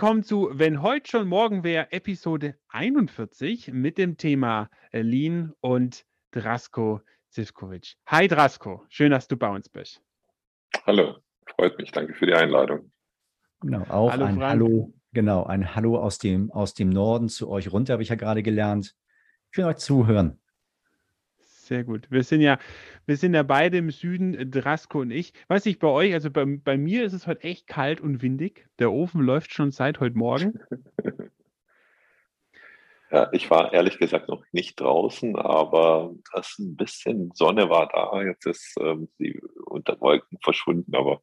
willkommen zu Wenn heute schon morgen wäre, Episode 41 mit dem Thema Lean und Drasko Zivkovic. Hi Drasko, schön, dass du bei uns bist. Hallo, freut mich, danke für die Einladung. Genau, auch Hallo, ein Frank. Hallo, genau, ein Hallo aus dem, aus dem Norden zu euch runter, habe ich ja gerade gelernt. Schön euch zuhören. Sehr gut. Wir sind ja, wir sind ja beide im Süden, Drasko und ich. Weiß ich bei euch, also bei, bei mir ist es heute echt kalt und windig. Der Ofen läuft schon seit heute Morgen. Ja, ich war ehrlich gesagt noch nicht draußen, aber das ein bisschen Sonne war da. Jetzt ist ähm, sie unter Wolken verschwunden, aber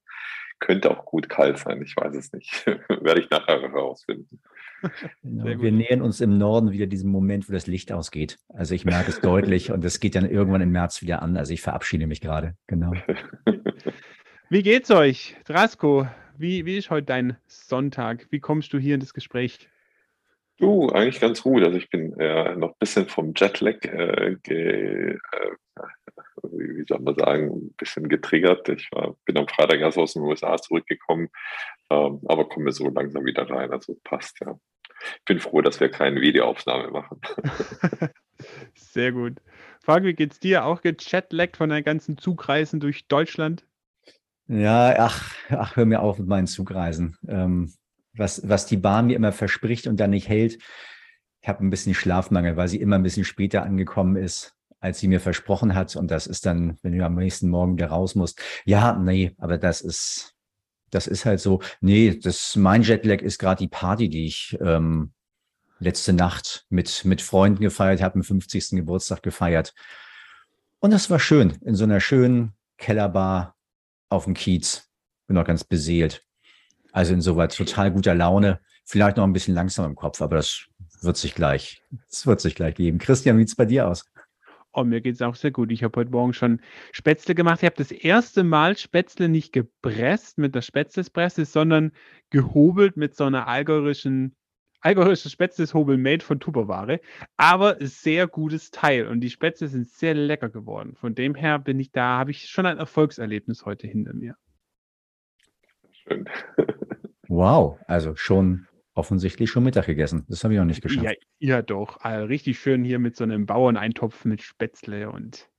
könnte auch gut kalt sein. Ich weiß es nicht. Werde ich nachher herausfinden. Genau. Wir nähern uns im Norden wieder diesem Moment, wo das Licht ausgeht. Also ich merke es deutlich und es geht dann irgendwann im März wieder an. Also ich verabschiede mich gerade. Genau. Wie geht's euch? Drasko, wie, wie ist heute dein Sonntag? Wie kommst du hier in das Gespräch? Du, eigentlich ganz gut. Also ich bin äh, noch ein bisschen vom Jetlag, äh, ge, äh, wie, wie, soll man sagen, ein bisschen getriggert. Ich war, bin am Freitag erst aus den USA zurückgekommen, ähm, aber komme so langsam wieder rein. Also passt, ja. Ich bin froh, dass wir keine Videoaufnahme machen. Sehr gut. Frank, wie geht's dir? Auch gechatlaggt von deinen ganzen Zugreisen durch Deutschland? Ja, ach, ach, hör mir auf mit meinen Zugreisen. Ähm, was, was die Bahn mir immer verspricht und dann nicht hält. Ich habe ein bisschen Schlafmangel, weil sie immer ein bisschen später angekommen ist, als sie mir versprochen hat. Und das ist dann, wenn du am nächsten Morgen wieder raus musst. Ja, nee, aber das ist, das ist halt so. Nee, das, mein Jetlag ist gerade die Party, die ich ähm, letzte Nacht mit, mit Freunden gefeiert habe, am 50. Geburtstag gefeiert. Und das war schön, in so einer schönen Kellerbar auf dem Kiez. Bin auch ganz beseelt. Also insoweit total guter Laune. Vielleicht noch ein bisschen langsam im Kopf, aber das wird sich gleich, das wird sich gleich geben. Christian, wie es bei dir aus? Oh, mir geht es auch sehr gut. Ich habe heute Morgen schon Spätzle gemacht. Ich habe das erste Mal Spätzle nicht gepresst mit der Spätzlespresse, sondern gehobelt mit so einer algorischen algorische Spätzleshobel made von Tupperware, aber sehr gutes Teil und die Spätzle sind sehr lecker geworden. Von dem her bin ich da, habe ich schon ein Erfolgserlebnis heute hinter mir. Schön. Wow, also schon offensichtlich schon Mittag gegessen. Das habe ich noch nicht geschafft. Ja, ja doch. Also richtig schön hier mit so einem Bauerneintopf mit Spätzle und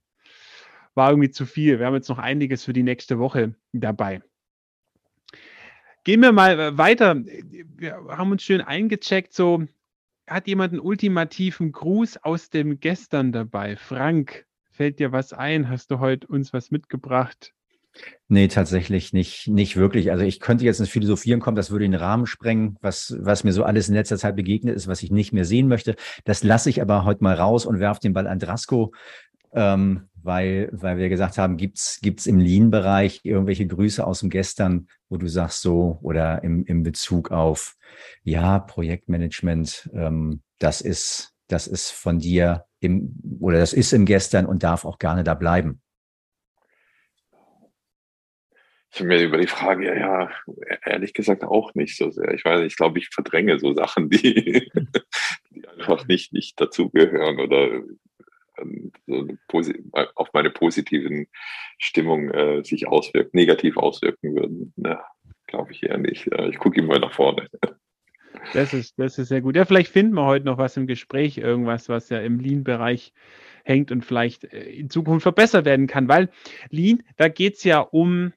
war irgendwie zu viel. Wir haben jetzt noch einiges für die nächste Woche dabei. Gehen wir mal äh, weiter. Wir haben uns schön eingecheckt. So, hat jemand einen ultimativen Gruß aus dem Gestern dabei? Frank, fällt dir was ein? Hast du heute uns was mitgebracht? Nee, tatsächlich nicht, nicht wirklich. Also ich könnte jetzt ins Philosophieren kommen, das würde den Rahmen sprengen, was, was mir so alles in letzter Zeit begegnet ist, was ich nicht mehr sehen möchte. Das lasse ich aber heute mal raus und werfe den Ball an Drasko, ähm, weil, weil wir gesagt haben, gibt's gibt's im Lean-Bereich irgendwelche Grüße aus dem Gestern, wo du sagst so, oder im, im Bezug auf, ja, Projektmanagement, ähm, das ist, das ist von dir im, oder das ist im Gestern und darf auch gerne da bleiben. Ich mir über die Frage, ja, ja, ehrlich gesagt auch nicht so sehr. Ich weiß, ich glaube, ich verdränge so Sachen, die, die einfach nicht, nicht dazugehören oder ähm, so auf meine positiven Stimmung äh, sich auswirken, negativ auswirken würden. Na, glaube ich eher nicht. Ich gucke immer nach vorne. Das ist, das ist sehr gut. Ja, vielleicht finden wir heute noch was im Gespräch, irgendwas, was ja im Lean-Bereich hängt und vielleicht äh, in Zukunft verbessert werden kann. Weil Lean, da geht es ja um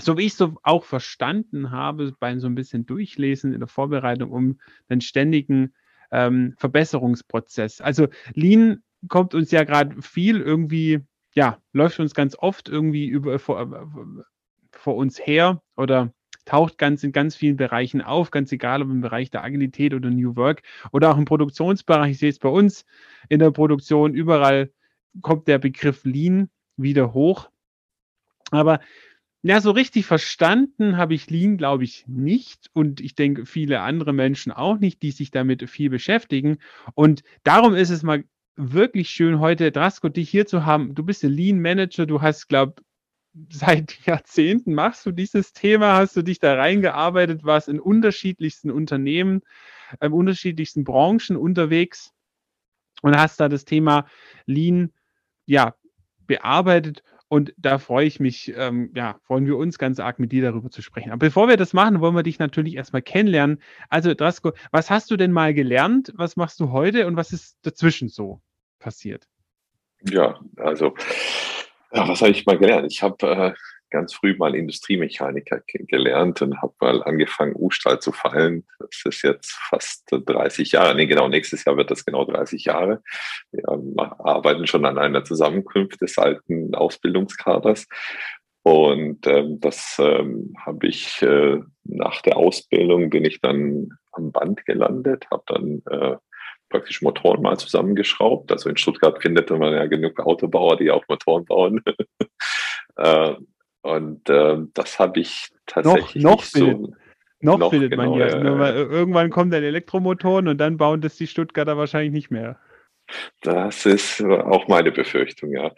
so wie ich es so auch verstanden habe, beim so ein bisschen Durchlesen in der Vorbereitung um den ständigen ähm, Verbesserungsprozess. Also Lean kommt uns ja gerade viel irgendwie, ja, läuft uns ganz oft irgendwie über vor, vor uns her oder taucht ganz in ganz vielen Bereichen auf, ganz egal ob im Bereich der Agilität oder New Work oder auch im Produktionsbereich. Ich sehe es bei uns in der Produktion, überall kommt der Begriff Lean wieder hoch. Aber ja, so richtig verstanden habe ich Lean, glaube ich, nicht. Und ich denke, viele andere Menschen auch nicht, die sich damit viel beschäftigen. Und darum ist es mal wirklich schön, heute Drasko dich hier zu haben. Du bist ein Lean Manager, du hast, glaube seit Jahrzehnten machst du dieses Thema, hast du dich da reingearbeitet, warst in unterschiedlichsten Unternehmen, in ähm, unterschiedlichsten Branchen unterwegs und hast da das Thema Lean ja bearbeitet Und da freue ich mich, ähm, ja, freuen wir uns ganz arg, mit dir darüber zu sprechen. Aber bevor wir das machen, wollen wir dich natürlich erstmal kennenlernen. Also, Drasko, was hast du denn mal gelernt? Was machst du heute und was ist dazwischen so passiert? Ja, also, ja, was habe ich mal gelernt? Ich habe äh, ganz früh mal Industriemechaniker gelernt und habe mal angefangen, U-Stahl zu fallen. Das ist jetzt fast 30 Jahre. Nee, genau, nächstes Jahr wird das genau 30 Jahre. Wir arbeiten schon an einer Zusammenkunft des alten Ausbildungskaders. Und ähm, das ähm, habe ich äh, nach der Ausbildung bin ich dann am Band gelandet, habe dann äh, praktisch Motoren mal zusammengeschraubt. Also in Stuttgart findet man ja genug Autobauer, die auch Motoren bauen. äh, und äh, das habe ich tatsächlich noch, noch findet, so. Noch, noch findet genau, man ja. Äh, irgendwann kommen dann Elektromotoren und dann bauen das die Stuttgarter wahrscheinlich nicht mehr. Das ist auch meine Befürchtung, ja.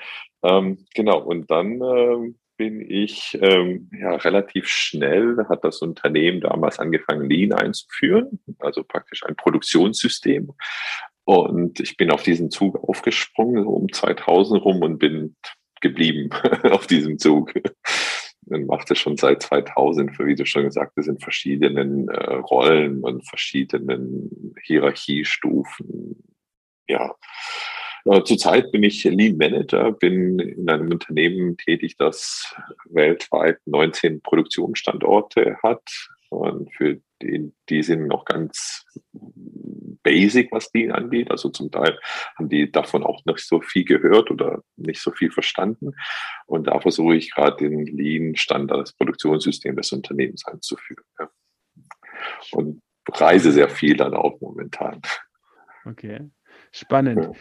Ähm, genau, und dann äh, bin ich ähm, ja relativ schnell, hat das Unternehmen damals angefangen, Lean einzuführen, also praktisch ein Produktionssystem. Und ich bin auf diesen Zug aufgesprungen, so um 2000 rum und bin geblieben auf diesem Zug. Man macht es schon seit 2000, wie du schon gesagt hast, in verschiedenen äh, Rollen und verschiedenen Hierarchiestufen. Ja. Äh, zurzeit bin ich Lean Manager, bin in einem Unternehmen tätig, das weltweit 19 Produktionsstandorte hat. Und für die, die sind noch ganz basic, was die angeht. Also zum Teil haben die davon auch nicht so viel gehört oder nicht so viel verstanden. Und da versuche ich gerade den Lean-Standard, das Produktionssystem des Unternehmens einzuführen. Ja. Und reise sehr viel dann auch momentan. Okay, spannend. Ja.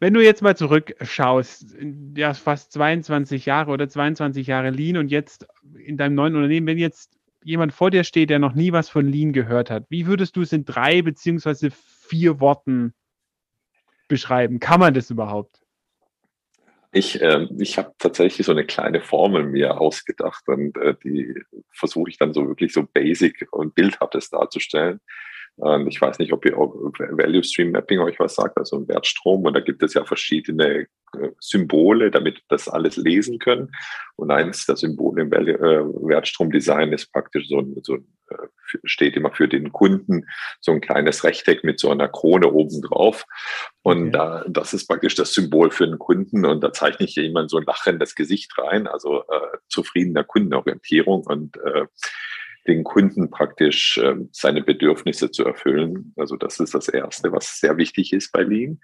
Wenn du jetzt mal zurückschaust, ja, fast 22 Jahre oder 22 Jahre Lean und jetzt in deinem neuen Unternehmen, wenn jetzt jemand vor dir steht, der noch nie was von Lean gehört hat, wie würdest du es in drei beziehungsweise vier Worten beschreiben? Kann man das überhaupt? Ich, äh, ich habe tatsächlich so eine kleine Formel mir ausgedacht und äh, die versuche ich dann so wirklich so basic und bildhaftes darzustellen. Ähm, ich weiß nicht, ob ihr Value Stream Mapping euch was sagt, also ein Wertstrom. Und da gibt es ja verschiedene äh, Symbole, damit das alles lesen können. Und eines der Symbole im äh, Wertstromdesign ist praktisch so ein, so ein äh, steht immer für den Kunden so ein kleines Rechteck mit so einer Krone oben drauf. Und okay. da, das ist praktisch das Symbol für den Kunden. Und da zeichne ich jemand so ein lachendes Gesicht rein, also äh, zufriedener Kundenorientierung. Und äh, den Kunden praktisch äh, seine Bedürfnisse zu erfüllen. Also das ist das Erste, was sehr wichtig ist bei Lean.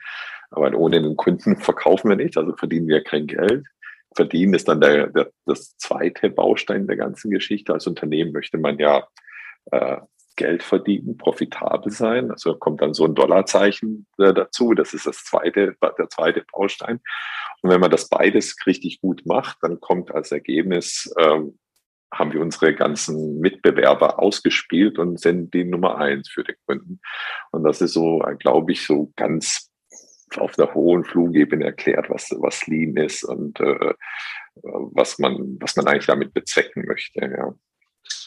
Aber ohne den Kunden verkaufen wir nicht, also verdienen wir kein Geld. Verdienen ist dann der, der, das zweite Baustein der ganzen Geschichte. Als Unternehmen möchte man ja äh, Geld verdienen, profitabel sein. Also kommt dann so ein Dollarzeichen äh, dazu. Das ist das zweite, der zweite Baustein. Und wenn man das beides richtig gut macht, dann kommt als Ergebnis ähm, haben wir unsere ganzen Mitbewerber ausgespielt und sind die Nummer eins für den Kunden. Und das ist so, glaube ich, so ganz auf der hohen Flugebene erklärt, was, was Lean ist und äh, was man, was man eigentlich damit bezwecken möchte. Ja.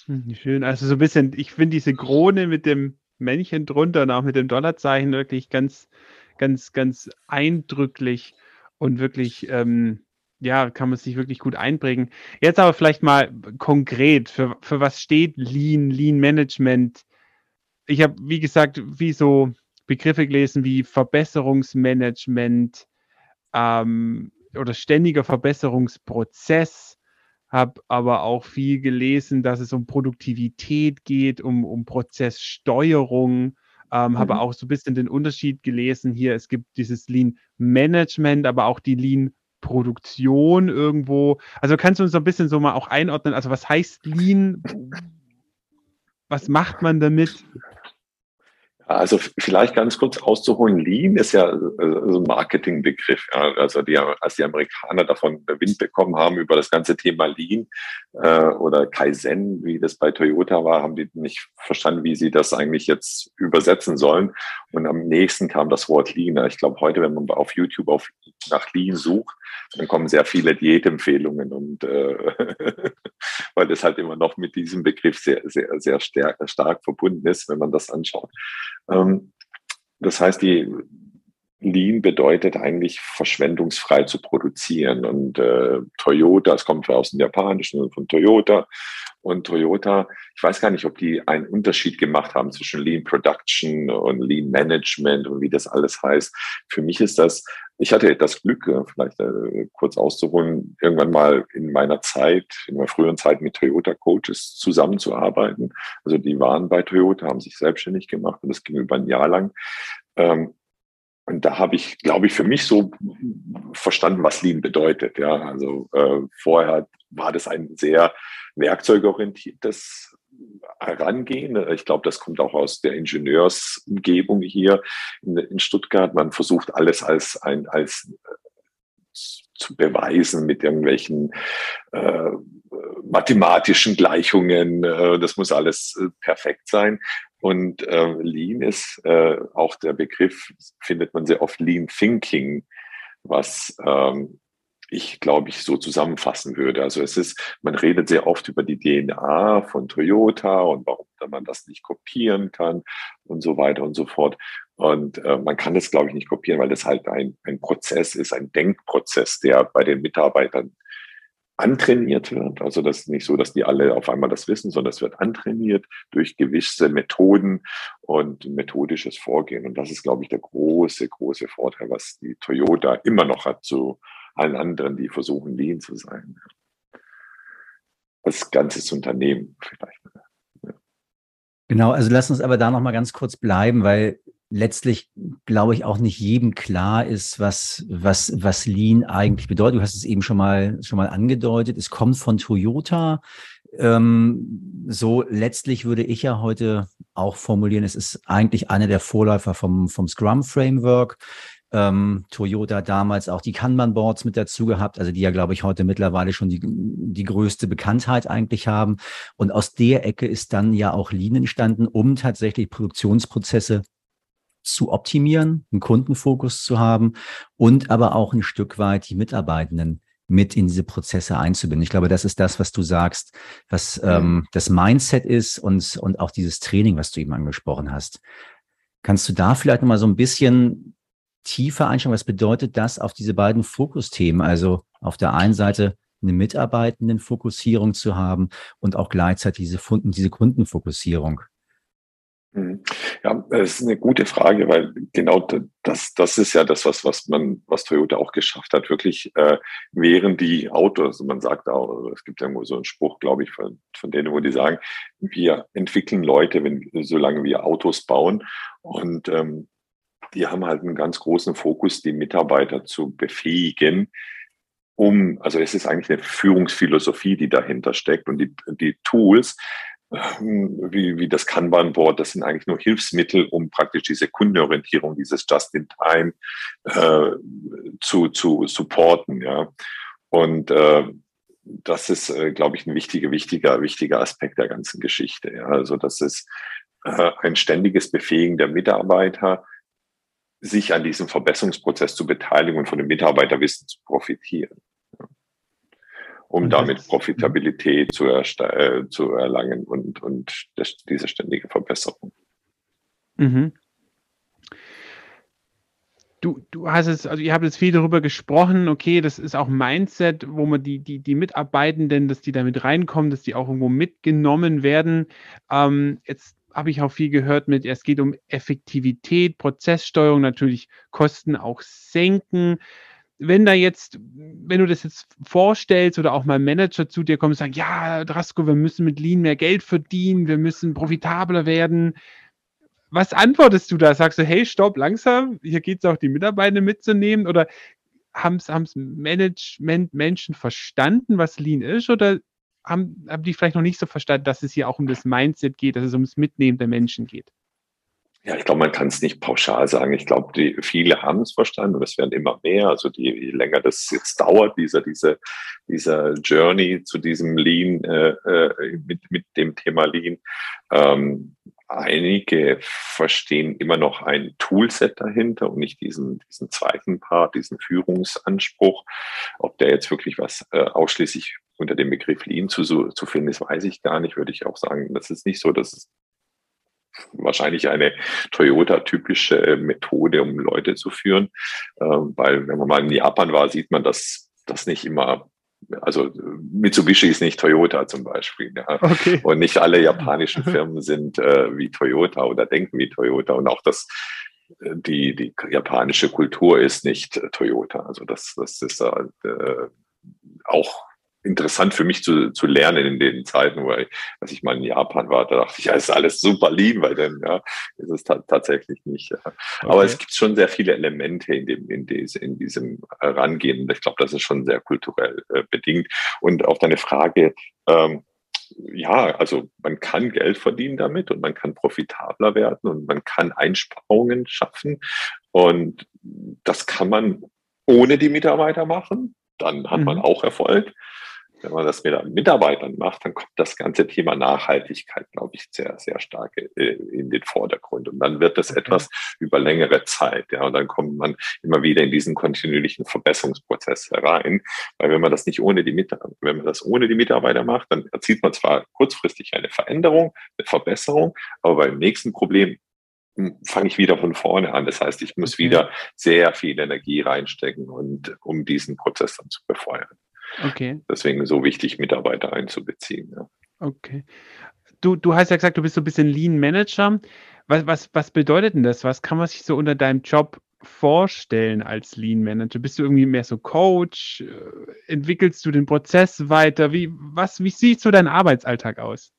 Hm, schön. Also so ein bisschen, ich finde diese Krone mit dem Männchen drunter und auch mit dem Dollarzeichen wirklich ganz, ganz, ganz eindrücklich und wirklich ähm, ja, kann man sich wirklich gut einbringen. Jetzt aber vielleicht mal konkret, für, für was steht Lean, Lean Management? Ich habe, wie gesagt, wie so Begriffe gelesen wie Verbesserungsmanagement ähm, oder ständiger Verbesserungsprozess, habe aber auch viel gelesen, dass es um Produktivität geht, um, um Prozesssteuerung. Ähm, mhm. Habe auch so ein bisschen den Unterschied gelesen hier. Es gibt dieses Lean Management, aber auch die Lean Produktion irgendwo. Also kannst du uns so ein bisschen so mal auch einordnen, also was heißt Lean? Was macht man damit? Also vielleicht ganz kurz auszuholen, Lean ist ja so ein Marketingbegriff. Also die, als die Amerikaner davon Wind bekommen haben über das ganze Thema Lean äh, oder Kaizen, wie das bei Toyota war, haben die nicht verstanden, wie sie das eigentlich jetzt übersetzen sollen. Und am nächsten kam das Wort Lean. Ich glaube, heute, wenn man auf YouTube auf, nach Lean sucht, dann kommen sehr viele Diätempfehlungen und äh, weil das halt immer noch mit diesem Begriff sehr, sehr, sehr stark, stark verbunden ist, wenn man das anschaut. Ähm, das heißt, die Lean bedeutet eigentlich verschwendungsfrei zu produzieren. Und äh, Toyota, es kommt aus dem Japanischen von Toyota. Und Toyota, ich weiß gar nicht, ob die einen Unterschied gemacht haben zwischen Lean Production und Lean Management und wie das alles heißt. Für mich ist das, ich hatte das Glück, äh, vielleicht äh, kurz auszuholen, irgendwann mal in meiner Zeit, in meiner früheren Zeit mit Toyota Coaches zusammenzuarbeiten. Also die waren bei Toyota, haben sich selbstständig gemacht und das ging über ein Jahr lang. Ähm, und da habe ich, glaube ich, für mich so verstanden, was Lean bedeutet. Ja, also äh, vorher war das ein sehr werkzeugorientiertes Herangehen. Ich glaube, das kommt auch aus der Ingenieursumgebung hier in, in Stuttgart. Man versucht alles als ein als zu beweisen mit irgendwelchen äh, mathematischen Gleichungen. Äh, das muss alles äh, perfekt sein. Und äh, Lean ist äh, auch der Begriff, findet man sehr oft Lean Thinking, was ähm, ich glaube ich so zusammenfassen würde. Also es ist, man redet sehr oft über die DNA von Toyota und warum man das nicht kopieren kann und so weiter und so fort. Und äh, man kann das, glaube ich, nicht kopieren, weil das halt ein, ein Prozess ist, ein Denkprozess, der bei den Mitarbeitern antrainiert wird. Also das ist nicht so, dass die alle auf einmal das wissen, sondern es wird antrainiert durch gewisse Methoden und methodisches Vorgehen. Und das ist, glaube ich, der große, große Vorteil, was die Toyota immer noch hat zu allen anderen, die versuchen, Lean zu sein. Als ganzes Unternehmen vielleicht. Genau, also lass uns aber da noch mal ganz kurz bleiben, weil letztlich, glaube ich, auch nicht jedem klar ist, was, was, was Lean eigentlich bedeutet. Du hast es eben schon mal, schon mal angedeutet. Es kommt von Toyota. Ähm, so letztlich würde ich ja heute auch formulieren, es ist eigentlich einer der Vorläufer vom, vom Scrum Framework. Ähm, Toyota damals auch die Kanban-Boards mit dazu gehabt, also die ja, glaube ich, heute mittlerweile schon die, die größte Bekanntheit eigentlich haben. Und aus der Ecke ist dann ja auch Lean entstanden, um tatsächlich Produktionsprozesse zu optimieren, einen Kundenfokus zu haben und aber auch ein Stück weit die Mitarbeitenden mit in diese Prozesse einzubinden. Ich glaube, das ist das, was du sagst, was ähm, das Mindset ist und, und auch dieses Training, was du eben angesprochen hast. Kannst du da vielleicht nochmal so ein bisschen tiefer einschauen? Was bedeutet das auf diese beiden Fokusthemen? Also auf der einen Seite eine Mitarbeitendenfokussierung zu haben und auch gleichzeitig diese, diese Kundenfokussierung. Mhm. Ja, es ist eine gute Frage, weil genau das, das ist ja das, was, was man, was Toyota auch geschafft hat, wirklich äh, während die Autos, also man sagt auch, es gibt irgendwo so einen Spruch, glaube ich, von, von denen, wo die sagen, wir entwickeln Leute, wenn, solange wir Autos bauen. Und ähm, die haben halt einen ganz großen Fokus, die Mitarbeiter zu befähigen, um, also es ist eigentlich eine Führungsphilosophie, die dahinter steckt und die, die Tools, wie, wie das Kanban-Board, das sind eigentlich nur Hilfsmittel, um praktisch diese Kundenorientierung, dieses Just-in-Time äh, zu, zu supporten. Ja. Und äh, das ist, äh, glaube ich, ein wichtiger, wichtiger, wichtiger Aspekt der ganzen Geschichte. Ja. Also das ist äh, ein ständiges Befähigen der Mitarbeiter, sich an diesem Verbesserungsprozess zu beteiligen und von dem Mitarbeiterwissen zu profitieren um damit Profitabilität zu, äh, zu erlangen und, und das, diese ständige Verbesserung. Mhm. Du, du hast es, also ihr habt jetzt viel darüber gesprochen, okay, das ist auch Mindset, wo man die, die, die Mitarbeitenden, dass die damit reinkommen, dass die auch irgendwo mitgenommen werden. Ähm, jetzt habe ich auch viel gehört mit, es geht um Effektivität, Prozesssteuerung, natürlich Kosten auch senken wenn da jetzt, wenn du das jetzt vorstellst oder auch mal Manager zu dir kommen und sagen, ja, Drasko, wir müssen mit Lean mehr Geld verdienen, wir müssen profitabler werden. Was antwortest du da? Sagst du, hey, stopp, langsam, hier geht es auch, die Mitarbeiter mitzunehmen? Oder haben es Management Menschen verstanden, was Lean ist? Oder haben, haben die vielleicht noch nicht so verstanden, dass es hier auch um das Mindset geht, dass es ums Mitnehmen der Menschen geht? Ja, ich glaube, man kann es nicht pauschal sagen. Ich glaube, die, viele haben es verstanden und es werden immer mehr. Also die, je länger das jetzt dauert, dieser, diese, dieser Journey zu diesem Lean, äh, äh, mit, mit dem Thema Lean, ähm, einige verstehen immer noch ein Toolset dahinter und nicht diesen, diesen zweiten Part, diesen Führungsanspruch. Ob der jetzt wirklich was äh, ausschließlich unter dem Begriff Lean zu, zu finden ist, weiß ich gar nicht, würde ich auch sagen. Das ist nicht so, dass es wahrscheinlich eine Toyota-typische Methode, um Leute zu führen. Ähm, weil wenn man mal in Japan war, sieht man, dass das nicht immer also Mitsubishi ist nicht Toyota zum Beispiel. Ja. Okay. Und nicht alle japanischen Firmen sind äh, wie Toyota oder denken wie Toyota. Und auch das, äh, die, die japanische Kultur ist nicht äh, Toyota. Also das, das ist äh, auch interessant für mich zu, zu lernen in den Zeiten, wo ich, als ich mal in Japan war, da dachte ich, ja, ist alles super lieb, weil dann, ja, ist es tatsächlich nicht. Ja. Okay. Aber es gibt schon sehr viele Elemente in dem, in, diese, in diesem Herangehen. Ich glaube, das ist schon sehr kulturell äh, bedingt. Und auf deine Frage, ähm, ja, also man kann Geld verdienen damit und man kann profitabler werden und man kann Einsparungen schaffen. Und das kann man ohne die Mitarbeiter machen. Dann hat mhm. man auch Erfolg. Wenn man das mit Mitarbeitern macht, dann kommt das ganze Thema Nachhaltigkeit, glaube ich, sehr, sehr stark äh, in den Vordergrund. Und dann wird das okay. etwas über längere Zeit. Ja, und dann kommt man immer wieder in diesen kontinuierlichen Verbesserungsprozess herein. Weil wenn man das nicht ohne die Mitarbeiter, wenn man das ohne die Mitarbeiter macht, dann erzielt man zwar kurzfristig eine Veränderung, eine Verbesserung, aber beim nächsten Problem hm, fange ich wieder von vorne an. Das heißt, ich muss okay. wieder sehr viel Energie reinstecken und um diesen Prozess dann zu befeuern. Okay. Deswegen so wichtig, Mitarbeiter einzubeziehen. Ja. Okay. Du, du hast ja gesagt, du bist so ein bisschen Lean Manager. Was, was, was bedeutet denn das? Was kann man sich so unter deinem Job vorstellen als Lean Manager? Bist du irgendwie mehr so Coach? Äh, entwickelst du den Prozess weiter? Wie, was, wie sieht so dein Arbeitsalltag aus?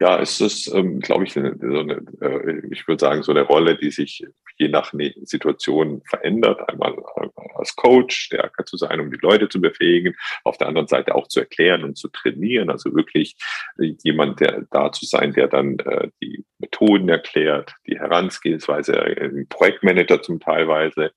Ja, es ist, ähm, glaube ich, so eine, äh, ich würde sagen, so eine Rolle, die sich je nach ne-, Situation verändert. Einmal äh, als Coach stärker zu sein, um die Leute zu befähigen, auf der anderen Seite auch zu erklären und zu trainieren. Also wirklich äh, jemand, der da zu sein, der dann äh, die Methoden erklärt, die Herangehensweise, ein Projektmanager zum Teilweise,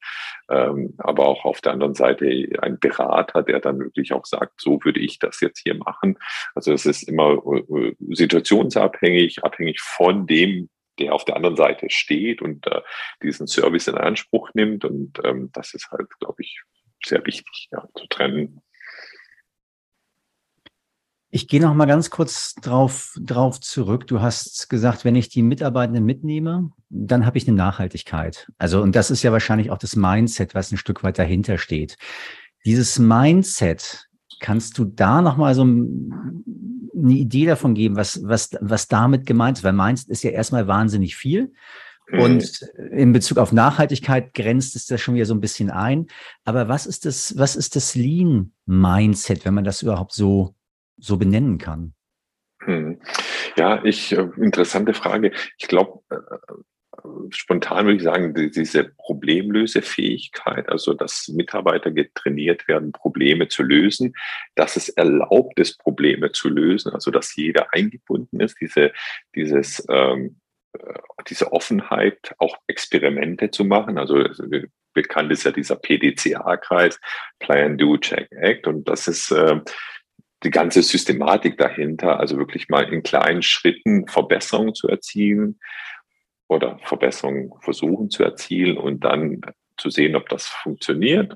ähm, aber auch auf der anderen Seite ein Berater, der dann wirklich auch sagt, so würde ich das jetzt hier machen. Also es ist immer äh, situationsabhängig, abhängig von dem, der auf der anderen Seite steht und äh, diesen Service in Anspruch nimmt. Und ähm, das ist halt, glaube ich, sehr wichtig ja, zu trennen. Ich gehe noch mal ganz kurz drauf, drauf zurück. Du hast gesagt, wenn ich die Mitarbeitenden mitnehme, dann habe ich eine Nachhaltigkeit. Also, und das ist ja wahrscheinlich auch das Mindset, was ein Stück weit dahinter steht. Dieses Mindset, kannst du da noch mal so eine Idee davon geben, was, was, was damit gemeint ist? Weil meins ist ja erstmal wahnsinnig viel. Und mhm. in Bezug auf Nachhaltigkeit grenzt es das schon wieder so ein bisschen ein. Aber was ist das, was ist das Lean-Mindset, wenn man das überhaupt so so benennen kann? Hm. Ja, ich, äh, interessante Frage. Ich glaube, äh, spontan würde ich sagen, diese Problemlösefähigkeit, also dass Mitarbeiter getrainiert werden, Probleme zu lösen, dass es erlaubt ist, Probleme zu lösen, also dass jeder eingebunden ist, diese, dieses, ähm, äh, diese Offenheit, auch Experimente zu machen. Also bekannt ist ja dieser PDCA-Kreis, Plan, Do, Check, Act. Und das ist äh, die ganze Systematik dahinter, also wirklich mal in kleinen Schritten Verbesserungen zu erzielen oder Verbesserungen versuchen zu erzielen und dann zu sehen, ob das funktioniert.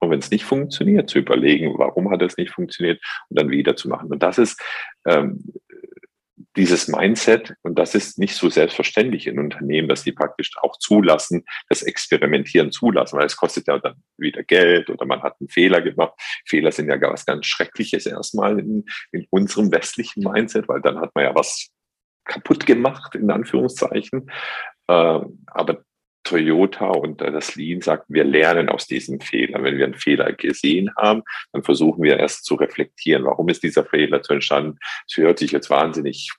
Und wenn es nicht funktioniert, zu überlegen, warum hat es nicht funktioniert und dann wieder zu machen. Und das ist ähm, dieses Mindset, und das ist nicht so selbstverständlich in Unternehmen, dass die praktisch auch zulassen, das Experimentieren zulassen, weil es kostet ja dann wieder Geld oder man hat einen Fehler gemacht. Fehler sind ja was ganz Schreckliches erstmal in, in unserem westlichen Mindset, weil dann hat man ja was kaputt gemacht, in Anführungszeichen. Ähm, aber Toyota und das Lean sagt, wir lernen aus diesen Fehlern. Wenn wir einen Fehler gesehen haben, dann versuchen wir erst zu reflektieren, warum ist dieser Fehler zu entstanden. Es hört sich jetzt wahnsinnig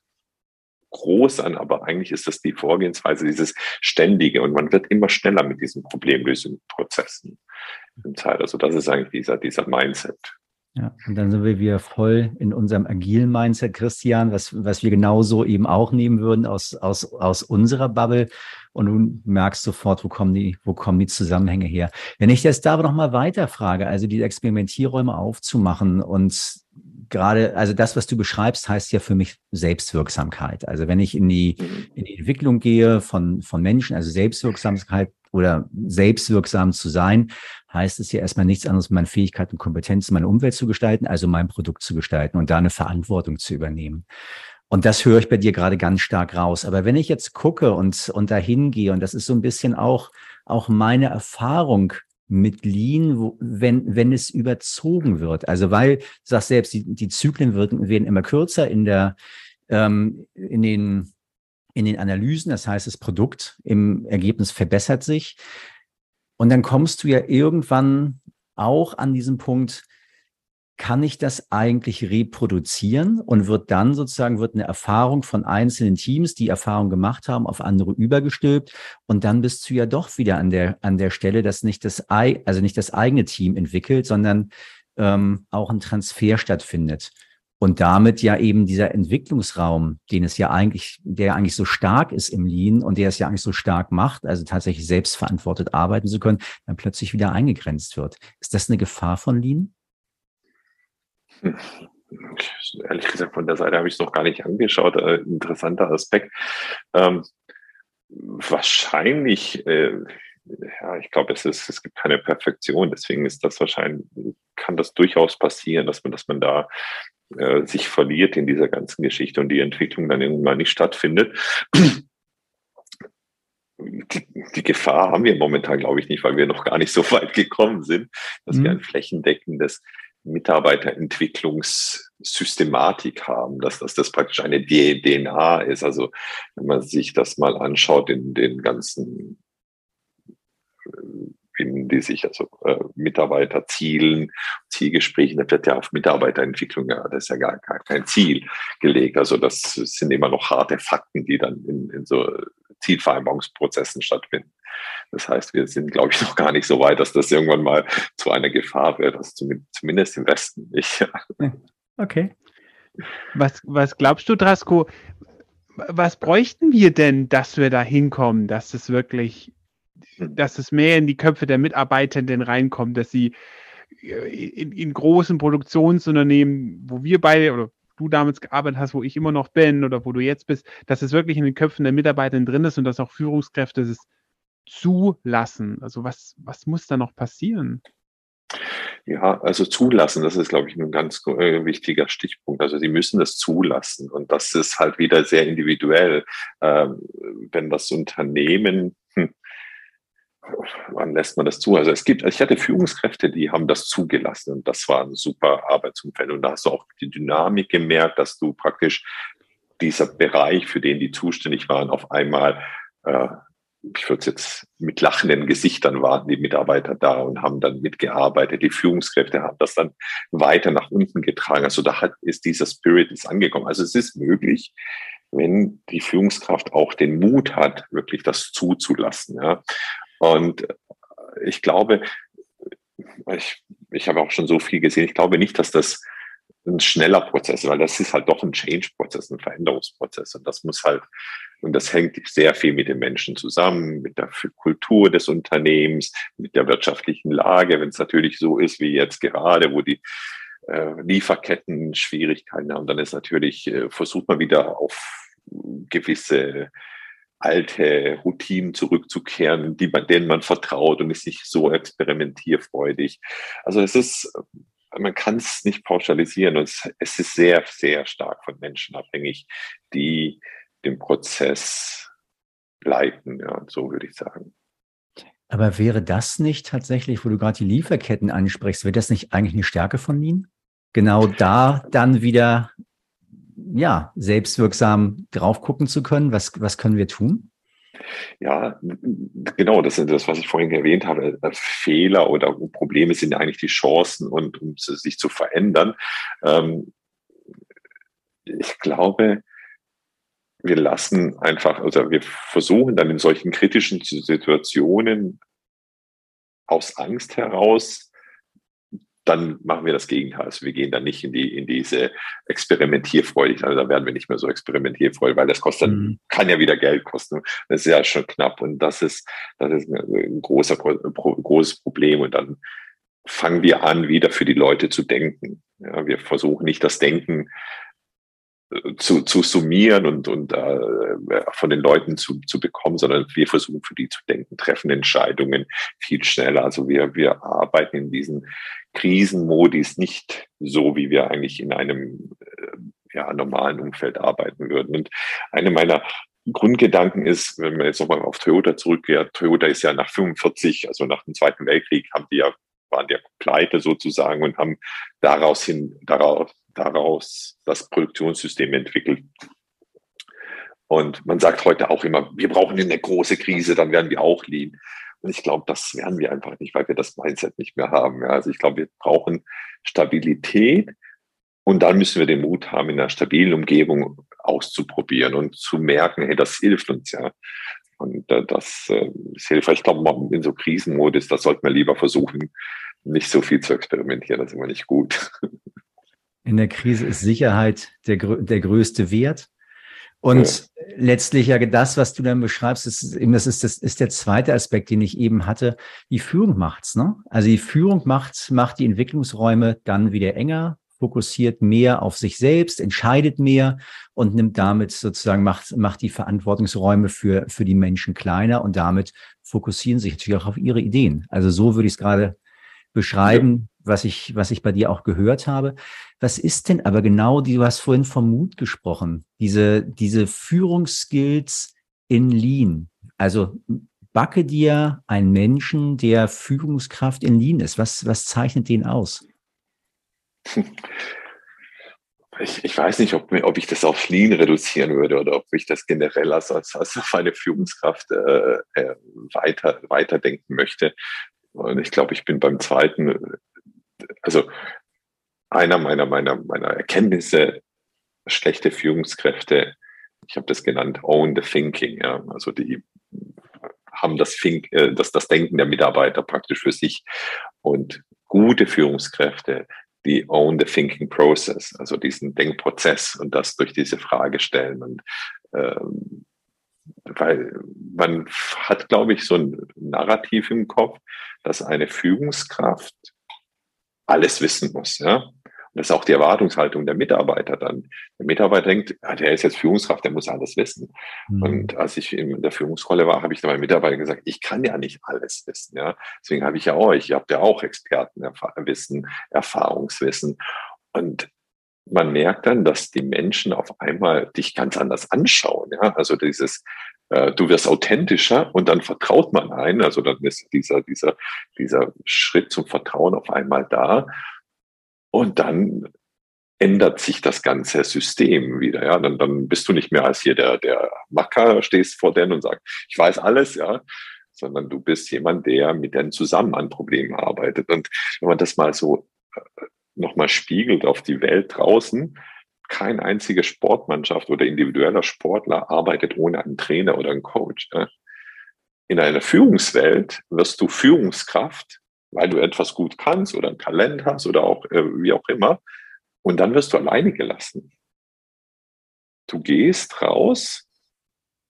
groß an, aber eigentlich ist das die Vorgehensweise, dieses Ständige und man wird immer schneller mit diesen Problemlösungsprozessen im Zeit. Also das ist eigentlich dieser, dieser Mindset. Ja, und dann sind wir wieder voll in unserem agilen Mindset, Christian, was, was wir genauso eben auch nehmen würden aus, aus, aus unserer Bubble. Und du merkst sofort, wo kommen die, wo kommen die Zusammenhänge her. Wenn ich jetzt da aber noch mal weiter frage, also die Experimentierräume aufzumachen und gerade, also das, was du beschreibst, heißt ja für mich Selbstwirksamkeit. Also wenn ich in die, in die Entwicklung gehe von, von Menschen, also Selbstwirksamkeit oder selbstwirksam zu sein, heißt es ja erstmal nichts anderes, meine Fähigkeiten und Kompetenzen, meine Umwelt zu gestalten, also mein Produkt zu gestalten und da eine Verantwortung zu übernehmen. Und das höre ich bei dir gerade ganz stark raus. Aber wenn ich jetzt gucke und, und dahin gehe, und das ist so ein bisschen auch, auch meine Erfahrung mit Lean, wo, wenn, wenn es überzogen wird. Also weil, du sagst selbst, die, die Zyklen werden, werden immer kürzer in der, ähm, in den, in den Analysen. Das heißt, das Produkt im Ergebnis verbessert sich. Und dann kommst du ja irgendwann auch an diesem Punkt, kann ich das eigentlich reproduzieren und wird dann sozusagen, wird eine Erfahrung von einzelnen Teams, die Erfahrung gemacht haben, auf andere übergestülpt und dann bist du ja doch wieder an der, an der Stelle, dass nicht das, also nicht das eigene Team entwickelt, sondern ähm, auch ein Transfer stattfindet. Und damit ja eben dieser Entwicklungsraum, den es ja eigentlich, der eigentlich so stark ist im Lean und der es ja eigentlich so stark macht, also tatsächlich selbstverantwortet arbeiten zu können, dann plötzlich wieder eingegrenzt wird. Ist das eine Gefahr von Lean? Ehrlich gesagt, von der Seite habe ich es noch gar nicht angeschaut. Äh, interessanter Aspekt. Ähm, wahrscheinlich, äh, ja, ich glaube, es ist, es gibt keine Perfektion. Deswegen ist das wahrscheinlich, kann das durchaus passieren, dass man, dass man da äh, sich verliert in dieser ganzen Geschichte und die Entwicklung dann irgendwann nicht stattfindet. Die, die, Gefahr haben wir momentan, glaube ich, nicht, weil wir noch gar nicht so weit gekommen sind, dass mhm. wir ein flächendeckendes Mitarbeiterentwicklungssystematik haben, dass, dass das praktisch eine DNA ist. Also wenn man sich das mal anschaut in den ganzen finden die sich, also äh, Mitarbeiterzielen, Zielgesprächen, da wird ja auf Mitarbeiterentwicklung, ja, das ist ja gar, gar kein Ziel gelegt. Also das sind immer noch harte Fakten, die dann in, in so Zielvereinbarungsprozessen stattfinden. Das heißt, wir sind, glaube ich, noch gar nicht so weit, dass das irgendwann mal zu einer Gefahr wird, das zumindest im Westen nicht. Okay. Was, was glaubst du, Drasko? Was bräuchten wir denn, dass wir da hinkommen, dass es wirklich, dass es mehr in die Köpfe der Mitarbeitenden reinkommt, dass sie äh, in, in großen Produktionsunternehmen, wo wir beide oder du damals gearbeitet hast, wo ich immer noch bin oder wo du jetzt bist, dass es wirklich in den Köpfen der Mitarbeitenden drin ist und dass auch Führungskräfte es zulassen? Also was, was muss da noch passieren? Ja, also zulassen, das ist, glaube ich, ein ganz äh, wichtiger Stichpunkt. Also sie müssen das zulassen. Und das ist halt wieder sehr individuell. Ähm, wenn das Unternehmen, hm, wann lässt man das zu? Also es gibt, ich hatte Führungskräfte, die haben das zugelassen und das war ein super Arbeitsumfeld. Und da hast du auch die Dynamik gemerkt, dass du praktisch dieser Bereich, für den die zuständig waren, auf einmal äh, ich würde es jetzt mit lachenden Gesichtern waren die Mitarbeiter da und haben dann mitgearbeitet. Die Führungskräfte haben das dann weiter nach unten getragen. Also da hat, ist dieser Spirit ist angekommen. Also es ist möglich, wenn die Führungskraft auch den Mut hat, wirklich das zuzulassen. Ja. Und ich glaube, ich, ich habe auch schon so viel gesehen. Ich glaube nicht, dass das ein schneller Prozess, weil das ist halt doch ein Change-Prozess, ein Veränderungsprozess. Und das muss halt, und das hängt sehr viel mit den Menschen zusammen, mit der Kultur des Unternehmens, mit der wirtschaftlichen Lage. Wenn es natürlich so ist wie jetzt gerade, wo die äh, Lieferketten Schwierigkeiten haben, dann ist natürlich, äh, versucht man wieder auf gewisse alte Routinen zurückzukehren, die, denen man vertraut und ist nicht so experimentierfreudig. Also es ist man kann es nicht pauschalisieren und es, ist sehr, sehr stark von Menschen abhängig, die den Prozess leiten, ja, so würde ich sagen. Aber wäre das nicht tatsächlich, wo du gerade die Lieferketten ansprichst, wäre das nicht eigentlich eine Stärke von Ihnen? Genau da dann wieder, ja, selbstwirksam drauf gucken zu können, was, was können wir tun? Ja, genau, das ist das, was ich vorhin erwähnt habe. Fehler oder Probleme sind eigentlich die Chancen und um sich zu verändern. Ähm, ich glaube, wir lassen einfach, also wir versuchen dann in solchen kritischen Situationen aus Angst heraus dann machen wir das Gegenteil. Also wir gehen dann nicht in die in diese Experimentierfreudigkeit. Also da werden wir nicht mehr so experimentierfreudig, weil das kostet, mhm. kann ja wieder Geld kosten. Das ist ja schon knapp und das ist das ist ein großer großes Problem und dann fangen wir an, wieder für die Leute zu denken. Ja, wir versuchen nicht das Denken zu, zu summieren und, und äh, von den Leuten zu, zu bekommen, sondern wir versuchen für die zu denken, treffen Entscheidungen viel schneller. Also wir, wir arbeiten in diesen Krisenmodis nicht so, wie wir eigentlich in einem äh, ja, normalen Umfeld arbeiten würden. Und eine meiner Grundgedanken ist, wenn man jetzt nochmal auf Toyota zurückkehrt, Toyota ist ja nach 45, also nach dem Zweiten Weltkrieg, haben die ja, waren die ja pleite sozusagen und haben daraus hin, daraus, daraus das Produktionssystem entwickelt. Und man sagt heute auch immer, wir brauchen eine große Krise, dann werden wir auch lean. Und ich glaube, das werden wir einfach nicht, weil wir das Mindset nicht mehr haben. Ja, also ich glaube, wir brauchen Stabilität und dann müssen wir den Mut haben, in einer stabilen Umgebung auszuprobieren und zu merken, hey, das hilft uns ja. Und äh, das äh, ist hilfreich. Ich glaube, in so Krisenmodus, das sollte man lieber versuchen, nicht so viel zu experimentieren. Das ist immer nicht gut. In der Krise ist Sicherheit der, der größte Wert. Und ja. letztlich ja das, was du dann beschreibst, ist eben, das ist, das ist der zweite Aspekt, den ich eben hatte. Die Führung macht's, ne? Also die Führung macht, macht die Entwicklungsräume dann wieder enger, fokussiert mehr auf sich selbst, entscheidet mehr und nimmt damit sozusagen, macht, macht die Verantwortungsräume für, für die Menschen kleiner und damit fokussieren sich natürlich auch auf ihre Ideen. Also so würde ich es gerade beschreiben. Was ich, was ich bei dir auch gehört habe. Was ist denn aber genau, die, du hast vorhin vom Mut gesprochen, diese, diese Führungsskills in Lean. Also backe dir einen Menschen, der Führungskraft in Lean ist. Was, was zeichnet den aus? Ich, ich weiß nicht, ob, ob ich das auf Lean reduzieren würde oder ob ich das generell als, als, als auf eine Führungskraft äh, äh, weiter, weiterdenken möchte. Und ich glaube, ich bin beim zweiten, also einer meiner, meiner, meiner Erkenntnisse, schlechte Führungskräfte, ich habe das genannt, own the thinking, ja, also die haben das, Think, äh, das, das Denken der Mitarbeiter praktisch für sich. Und gute Führungskräfte, die own the thinking process, also diesen Denkprozess und das durch diese Frage stellen. Und ähm, weil man hat, glaube ich, so ein Narrativ im Kopf, dass eine Führungskraft alles wissen muss. Ja? Und das ist auch die Erwartungshaltung der Mitarbeiter dann. Der Mitarbeiter denkt, ja, der ist jetzt Führungskraft, der muss alles wissen. Mhm. Und als ich in der Führungsrolle war, habe ich dann meinen Mitarbeitern gesagt, ich kann ja nicht alles wissen. Ja? Deswegen habe ich ja euch, ihr habt ja auch Expertenwissen, Erfahrungswissen. Und man merkt dann, dass die Menschen auf einmal dich ganz anders anschauen. Ja? Also dieses, äh, du wirst authentischer und dann vertraut man ein. Also dann ist dieser, dieser, dieser Schritt zum Vertrauen auf einmal da. Und dann ändert sich das ganze System wieder. Ja, dann, dann bist du nicht mehr als hier der, der Macker, stehst vor denen und sagst, ich weiß alles, ja, sondern du bist jemand, der mit denen zusammen an Problemen arbeitet. Und wenn man das mal so äh, nochmal spiegelt auf die Welt draußen, kein einzige Sportmannschaft oder individueller Sportler arbeitet ohne einen Trainer oder einen Coach. In einer Führungswelt wirst du Führungskraft, weil du etwas gut kannst oder ein Talent hast oder auch äh, wie auch immer. Und dann wirst du alleine gelassen. Du gehst raus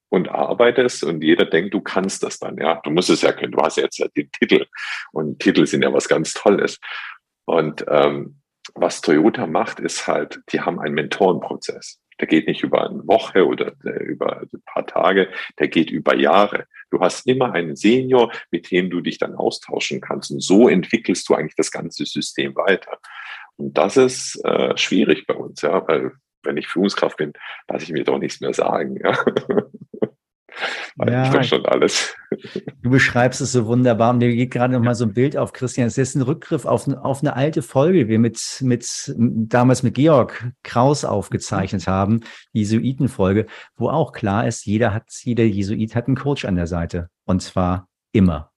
und arbeitest und jeder denkt, du kannst das dann. Ja, du musst es ja können. Du hast ja jetzt den Titel und Titel sind ja was ganz Tolles. Und ähm, was Toyota macht, ist halt, die haben einen Mentorenprozess. Der geht nicht über eine Woche oder äh, über ein paar Tage, der geht über Jahre. Du hast immer einen Senior, mit dem du dich dann austauschen kannst. Und so entwickelst du eigentlich das ganze System weiter. Und das ist äh, schwierig bei uns, ja, weil wenn ich Führungskraft bin, lasse ich mir doch nichts mehr sagen. Ja. ja, ich weiß schon alles. Du beschreibst es so wunderbar. Mir geht gerade noch mal so ein Bild auf, Christian. Es ist ein Rückgriff auf, auf eine alte Folge, die wir mit, mit, damals mit Georg Kraus aufgezeichnet haben, die Jesuitenfolge, wo auch klar ist, jeder hat, jeder Jesuit hat einen Coach an der Seite. Und zwar immer.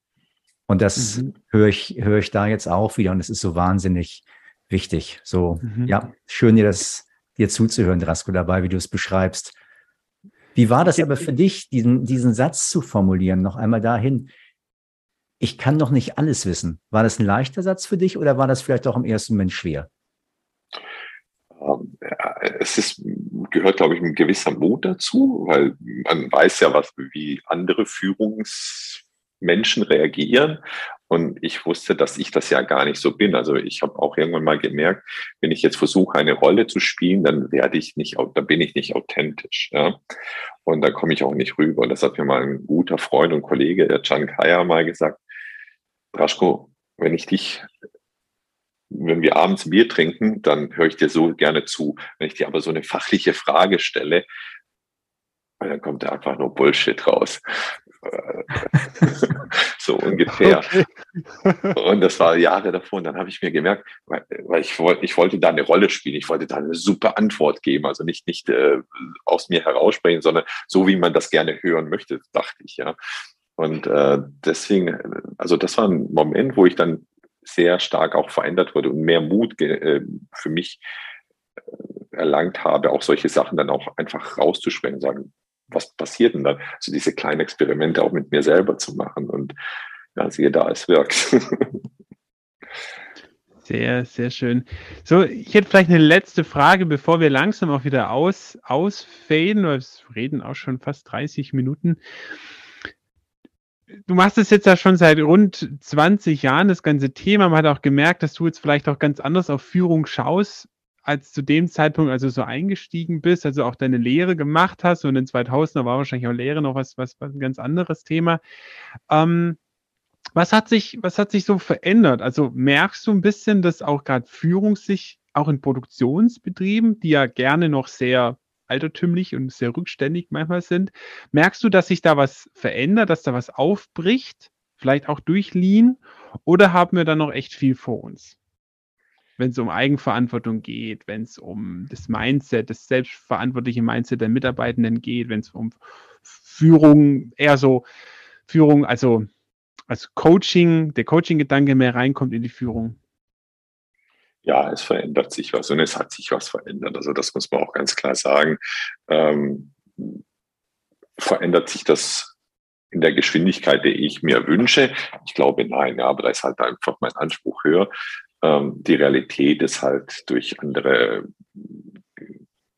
Und das mhm. höre ich, höre ich da jetzt auch wieder. Und es ist so wahnsinnig wichtig. So, mhm. ja, schön dir das, dir zuzuhören, Drasko, dabei, wie du es beschreibst. Wie war das aber für dich, diesen, diesen Satz zu formulieren, noch einmal dahin? Ich kann doch nicht alles wissen. War das ein leichter Satz für dich oder war das vielleicht auch im ersten Moment schwer? Ähm, es ist, gehört, glaube ich, ein gewisser Mut dazu, weil man weiß ja, was, wie andere Führungsmenschen reagieren. Und ich wusste, dass ich das ja gar nicht so bin. Also ich habe auch irgendwann mal gemerkt, wenn ich jetzt versuche, eine Rolle zu spielen, dann werde ich nicht, da bin ich nicht authentisch. Ja? Und da komme ich auch nicht rüber. Und das hat mir mal ein guter Freund und Kollege, der Can Kaya, mal gesagt, Draschko, wenn ich dich wenn wir abends Bier trinken, dann höre ich dir so gerne zu. Wenn ich dir aber so eine fachliche Frage stelle, dann kommt da einfach nur Bullshit raus. so ungefähr. Okay. Und das war Jahre davor. Und dann habe ich mir gemerkt, weil, ich, wollte, ich wollte da eine Rolle spielen. Ich wollte da eine super Antwort geben. Also nicht, nicht äh, aus mir heraussprechen, sondern so, wie man das gerne hören möchte, dachte ich, ja. Und äh, deswegen, also das war ein Moment, wo ich dann sehr stark auch verändert wurde und mehr Mut äh, für mich äh, erlangt habe, auch solche Sachen dann auch einfach rauszusprechen, sagen, was passiert denn dann? Also diese kleinen Experimente auch mit mir selber zu machen und ja, siehe da, es wirkt. Sehr, sehr schön. So, ich hätte vielleicht eine letzte Frage, bevor wir langsam auch wieder aus, ausfaden, weil wir reden auch schon fast 30 Minuten. Du machst es jetzt ja schon seit rund 20 Jahren, das ganze Thema. Man hat auch gemerkt, dass du jetzt vielleicht auch ganz anders auf Führung schaust als zu dem Zeitpunkt, als du so eingestiegen bist, also auch deine Lehre gemacht hast und in 2000er war wahrscheinlich auch Lehre noch was, was, was ein ganz anderes Thema. Ähm, was hat sich, was hat sich so verändert? Also merkst du ein bisschen, dass auch gerade Führung sich auch in Produktionsbetrieben, die ja gerne noch sehr altertümlich und sehr rückständig manchmal sind, merkst du, dass sich da was verändert, dass da was aufbricht, vielleicht auch durch Lean, oder haben wir da noch echt viel vor uns? Wenn es um Eigenverantwortung geht, wenn es um das Mindset, das selbstverantwortliche Mindset der Mitarbeitenden geht, wenn es um Führung, eher so Führung, also als Coaching, der Coaching-Gedanke mehr reinkommt in die Führung. Ja, es verändert sich was und es hat sich was verändert. Also das muss man auch ganz klar sagen. Ähm, verändert sich das in der Geschwindigkeit, die ich mir wünsche? Ich glaube nein, ja, aber da ist halt einfach mein Anspruch höher. Ähm, die Realität ist halt durch andere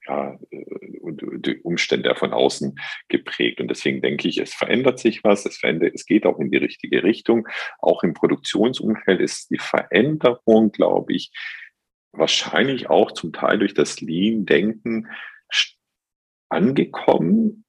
ja, die Umstände von außen geprägt. Und deswegen denke ich, es verändert sich was, es, verändert, es geht auch in die richtige Richtung. Auch im Produktionsumfeld ist die Veränderung, glaube ich, wahrscheinlich auch zum Teil durch das Lean-Denken angekommen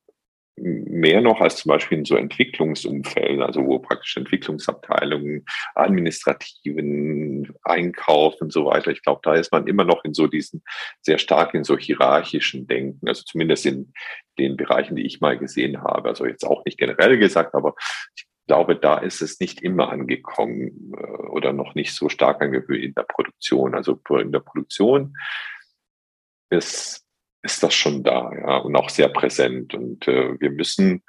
mehr noch als zum Beispiel in so Entwicklungsumfällen, also wo praktisch Entwicklungsabteilungen, administrativen, Einkauf und so weiter. Ich glaube, da ist man immer noch in so diesen sehr stark in so hierarchischen Denken, also zumindest in den Bereichen, die ich mal gesehen habe. Also jetzt auch nicht generell gesagt, aber ich glaube, da ist es nicht immer angekommen äh, oder noch nicht so stark angekommen in der Produktion. Also in der Produktion ist ist das schon da, ja, und auch sehr präsent. Und äh, wir müssen,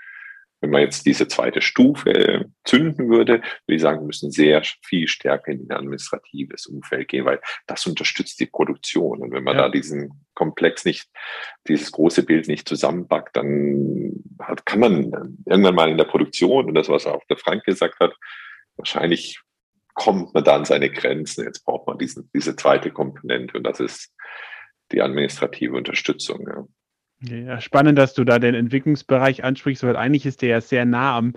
wenn man jetzt diese zweite Stufe zünden würde, würde ich sagen, wir müssen sehr viel stärker in ein administratives Umfeld gehen, weil das unterstützt die Produktion. Und wenn man ja. da diesen Komplex nicht, dieses große Bild nicht zusammenpackt, dann hat, kann man irgendwann mal in der Produktion, und das, was auch der Frank gesagt hat, wahrscheinlich kommt man da an seine Grenzen. Jetzt braucht man diesen, diese zweite Komponente und das ist die administrative Unterstützung. Ja. ja. spannend, dass du da den Entwicklungsbereich ansprichst, weil eigentlich ist der ja sehr nah am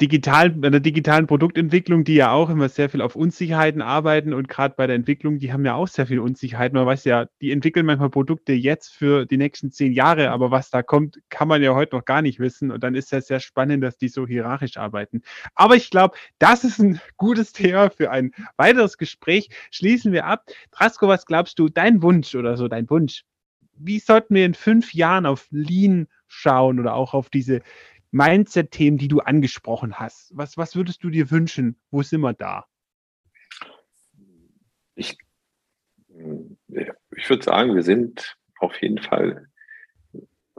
digitalen, bei der digitalen Produktentwicklung, die ja auch immer sehr viel auf Unsicherheiten arbeiten und gerade bei der Entwicklung, die haben ja auch sehr viel Unsicherheiten. Man weiß ja, die entwickeln manchmal Produkte jetzt für die nächsten zehn Jahre, aber was da kommt, kann man ja heute noch gar nicht wissen. Und dann ist ja sehr spannend, dass die so hierarchisch arbeiten. Aber ich glaube, das ist ein gutes Thema für ein weiteres Gespräch. Schließen wir ab. Drasko, was glaubst du, dein Wunsch oder so, dein Wunsch? Wie sollten wir in fünf Jahren auf Lean schauen oder auch auf diese Mindset-Themen, die du angesprochen hast? Was, was würdest du dir wünschen? Wo sind wir da? Ich, ich würde sagen, wir sind auf jeden Fall,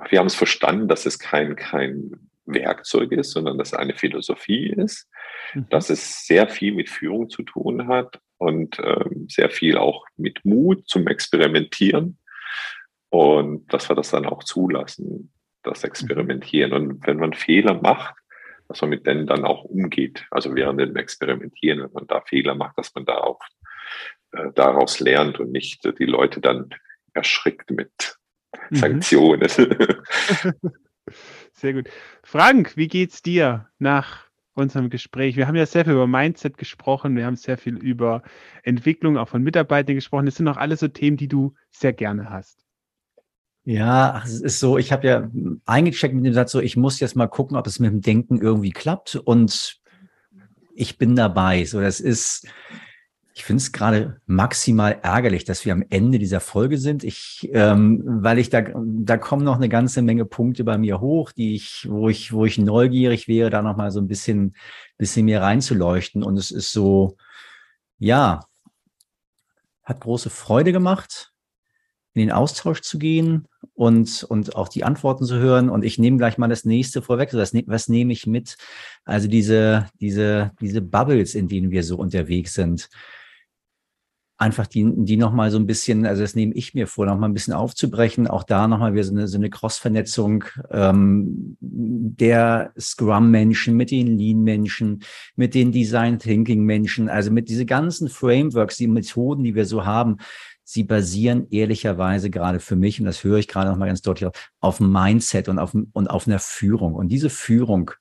wir haben es verstanden, dass es kein, kein Werkzeug ist, sondern dass es eine Philosophie ist, mhm. dass es sehr viel mit Führung zu tun hat und ähm, sehr viel auch mit Mut zum Experimentieren und dass wir das dann auch zulassen das Experimentieren. Und wenn man Fehler macht, dass man mit denen dann auch umgeht. Also während dem Experimentieren, wenn man da Fehler macht, dass man da auch äh, daraus lernt und nicht äh, die Leute dann erschrickt mit mhm. Sanktionen. Sehr gut. Frank, wie geht's dir nach unserem Gespräch? Wir haben ja sehr viel über Mindset gesprochen, wir haben sehr viel über Entwicklung auch von Mitarbeitern gesprochen. Das sind auch alles so Themen, die du sehr gerne hast. Ja, es ist so, ich habe ja eingecheckt mit dem Satz so, ich muss jetzt mal gucken, ob es mit dem Denken irgendwie klappt und ich bin dabei. So, das ist, Ich finde es gerade maximal ärgerlich, dass wir am Ende dieser Folge sind. Ich, ähm, weil ich da, da kommen noch eine ganze Menge Punkte bei mir hoch, die ich, wo ich, wo ich neugierig wäre, da noch mal so ein bisschen, bisschen mehr reinzuleuchten. Und es ist so, ja, hat große Freude gemacht, in den Austausch zu gehen und, und auch die Antworten zu hören. Und ich nehme gleich mal das nächste vorweg. Was, ne, was nehme ich mit? Also diese, diese, diese Bubbles, in denen wir so unterwegs sind einfach die, die nochmal so ein bisschen, also das nehme ich mir vor, nochmal ein bisschen aufzubrechen. Auch da nochmal wieder so eine, so eine Cross-Vernetzung ähm, der Scrum-Menschen mit den Lean-Menschen, mit den Design-Thinking-Menschen, also mit diese ganzen Frameworks, die Methoden, die wir so haben, sie basieren ehrlicherweise gerade für mich, und das höre ich gerade nochmal ganz deutlich, auf, Mindset und auf, und auf einer Führung. Und diese Führung,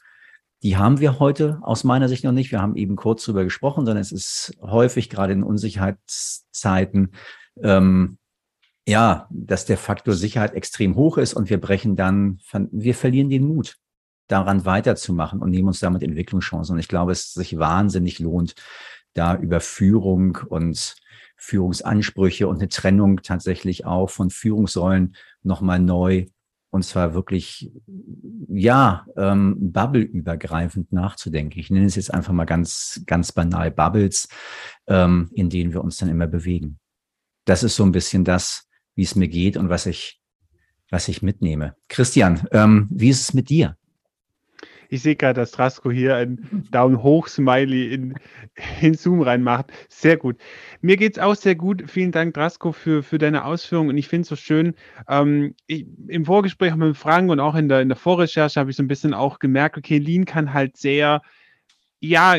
die haben wir heute aus meiner Sicht noch nicht. Wir haben eben kurz drüber gesprochen, sondern es ist häufig gerade in Unsicherheitszeiten, ähm, ja, dass der Faktor Sicherheit extrem hoch ist und wir brechen dann, wir verlieren den Mut, daran weiterzumachen und nehmen uns damit Entwicklungschancen. Und ich glaube, es sich wahnsinnig lohnt, da über Führung und Führungsansprüche und eine Trennung tatsächlich auch von Führungsrollen nochmal neu und zwar wirklich, ja, ähm, Bubble-übergreifend nachzudenken. Ich nenne es jetzt einfach mal ganz, ganz banal Bubbles, ähm, in denen wir uns dann immer bewegen. Das ist so ein bisschen das, wie es mir geht und was ich, was ich mitnehme. Christian, ähm, wie ist es mit dir? Ich sehe gerade, dass Drasko hier ein Daumen hoch Smiley in, in Zoom reinmacht. Sehr gut. Mir geht es auch sehr gut. Vielen Dank, Drasko, für, für deine Ausführungen. Und ich finde es so schön. Ähm, ich, Im Vorgespräch mit Frank und auch in der, in der Vorrecherche habe ich so ein bisschen auch gemerkt, okay, Lean kann halt sehr, ja,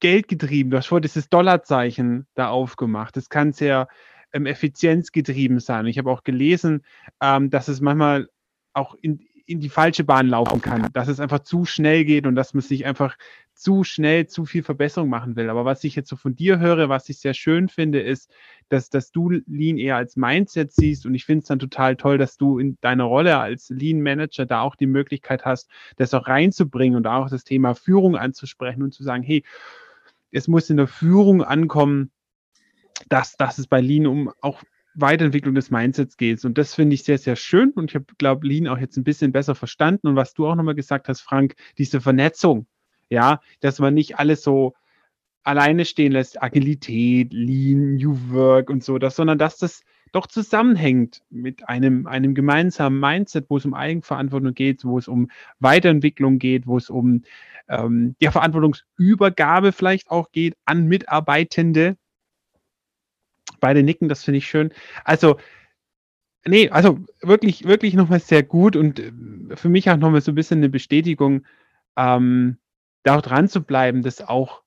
geldgetrieben. Du hast vorhin dieses Dollarzeichen da aufgemacht. Das kann sehr ähm, effizienzgetrieben sein. Ich habe auch gelesen, ähm, dass es manchmal auch in, in die falsche Bahn laufen kann, dass es einfach zu schnell geht und dass man sich einfach zu schnell zu viel Verbesserung machen will. Aber was ich jetzt so von dir höre, was ich sehr schön finde, ist, dass, dass du Lean eher als Mindset siehst und ich finde es dann total toll, dass du in deiner Rolle als Lean Manager da auch die Möglichkeit hast, das auch reinzubringen und auch das Thema Führung anzusprechen und zu sagen, hey, es muss in der Führung ankommen, dass, dass es bei Lean um auch Weiterentwicklung des Mindsets geht. Und das finde ich sehr, sehr schön. Und ich habe, glaube Lean auch jetzt ein bisschen besser verstanden. Und was du auch nochmal gesagt hast, Frank, diese Vernetzung, ja, dass man nicht alles so alleine stehen lässt, Agilität, Lean, New Work und so, das, sondern dass das doch zusammenhängt mit einem, einem gemeinsamen Mindset, wo es um Eigenverantwortung geht, wo es um Weiterentwicklung geht, wo es um ähm, ja, Verantwortungsübergabe vielleicht auch geht an Mitarbeitende, beide nicken, das finde ich schön. Also, nee, also wirklich, wirklich nochmal sehr gut und äh, für mich auch nochmal so ein bisschen eine Bestätigung, ähm, da dran zu bleiben, das auch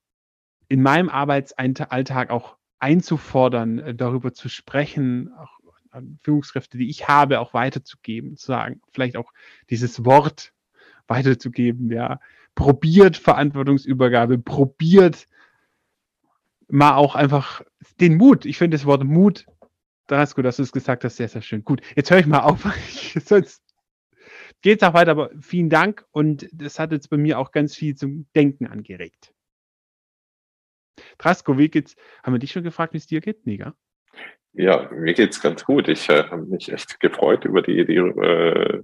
in meinem Arbeitsalltag auch einzufordern, äh, darüber zu sprechen, auch an Führungskräfte, die ich habe, auch weiterzugeben, zu sagen, vielleicht auch dieses Wort weiterzugeben, ja. Probiert Verantwortungsübergabe, probiert mal auch einfach den Mut. Ich finde das Wort Mut, da ist gut, dass du es gesagt hast, sehr, sehr schön. Gut, jetzt höre ich mal auf, sonst geht es auch weiter, aber vielen Dank und das hat jetzt bei mir auch ganz viel zum Denken angeregt. Trasko, wie geht's? Haben wir dich schon gefragt, wie es dir geht? Mega. Ja, mir geht es ganz gut. Ich äh, habe mich echt gefreut über die, die äh,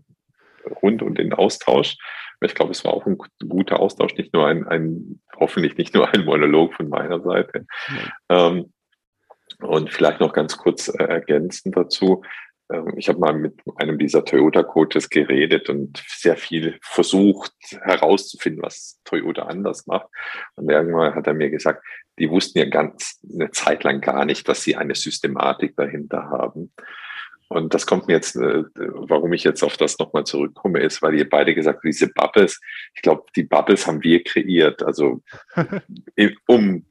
Rund und den Austausch. Ich glaube, es war auch ein guter Austausch, nicht nur ein, ein hoffentlich nicht nur ein Monolog von meiner Seite. Ähm, und vielleicht noch ganz kurz äh, ergänzend dazu. Ähm, ich habe mal mit einem dieser Toyota-Coaches geredet und sehr viel versucht herauszufinden, was Toyota anders macht. Und irgendwann hat er mir gesagt, die wussten ja ganz eine Zeit lang gar nicht, dass sie eine Systematik dahinter haben. Und das kommt mir jetzt, äh, warum ich jetzt auf das nochmal zurückkomme, ist, weil ihr beide gesagt habt, diese Bubbles, ich glaube, die Bubbles haben wir kreiert, also um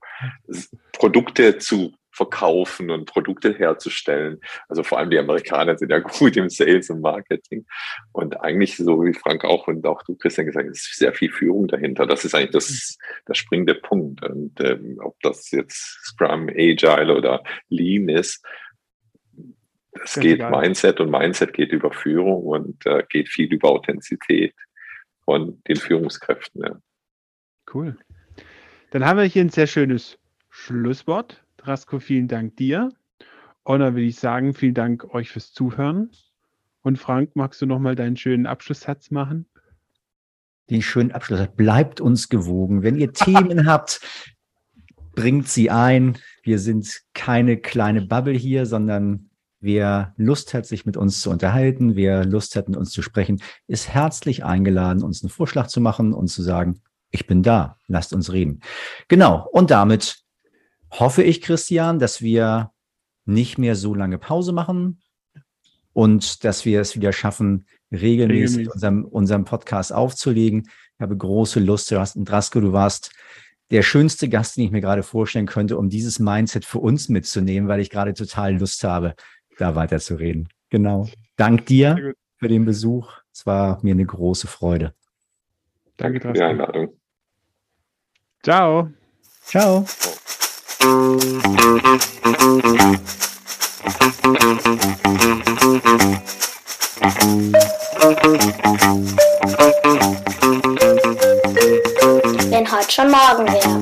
Produkte zu verkaufen und Produkte herzustellen. Also vor allem die Amerikaner sind ja gut im Sales und Marketing. Und eigentlich, so wie Frank auch und auch du, Christian, gesagt hast, ist sehr viel Führung dahinter. Das ist eigentlich das, der springende Punkt. Und ähm, ob das jetzt Scrum, Agile oder Lean ist, es geht egal. Mindset und Mindset geht über Führung und äh, geht viel über Authentizität von den Führungskräften. Ja. Cool. Dann haben wir hier ein sehr schönes Schlusswort. Drasko, vielen Dank dir. Und dann würde ich sagen, vielen Dank euch fürs Zuhören. Und Frank, magst du nochmal deinen schönen Abschlusssatz machen? Den schönen Abschluss. Bleibt uns gewogen. Wenn ihr Themen habt, bringt sie ein. Wir sind keine kleine Bubble hier, sondern wer Lust hat, sich mit uns zu unterhalten, wer Lust hat, mit uns zu sprechen, ist herzlich eingeladen, uns einen Vorschlag zu machen und zu sagen, ich bin da, lasst uns reden. Genau. Und damit hoffe ich, Christian, dass wir nicht mehr so lange Pause machen und dass wir es wieder schaffen, regelmäßig, regelmäßig. Unserem, unserem Podcast aufzulegen. Ich habe große Lust. Du hast, Drasko, du warst der schönste Gast, den ich mir gerade vorstellen könnte, um dieses Mindset für uns mitzunehmen, weil ich gerade total Lust habe, da weiterzureden. Genau. Dank dir für den Besuch. Es war mir eine große Freude. Danke für die Einladung. Ciao. Ciao. Wenn heute schon morgen wäre.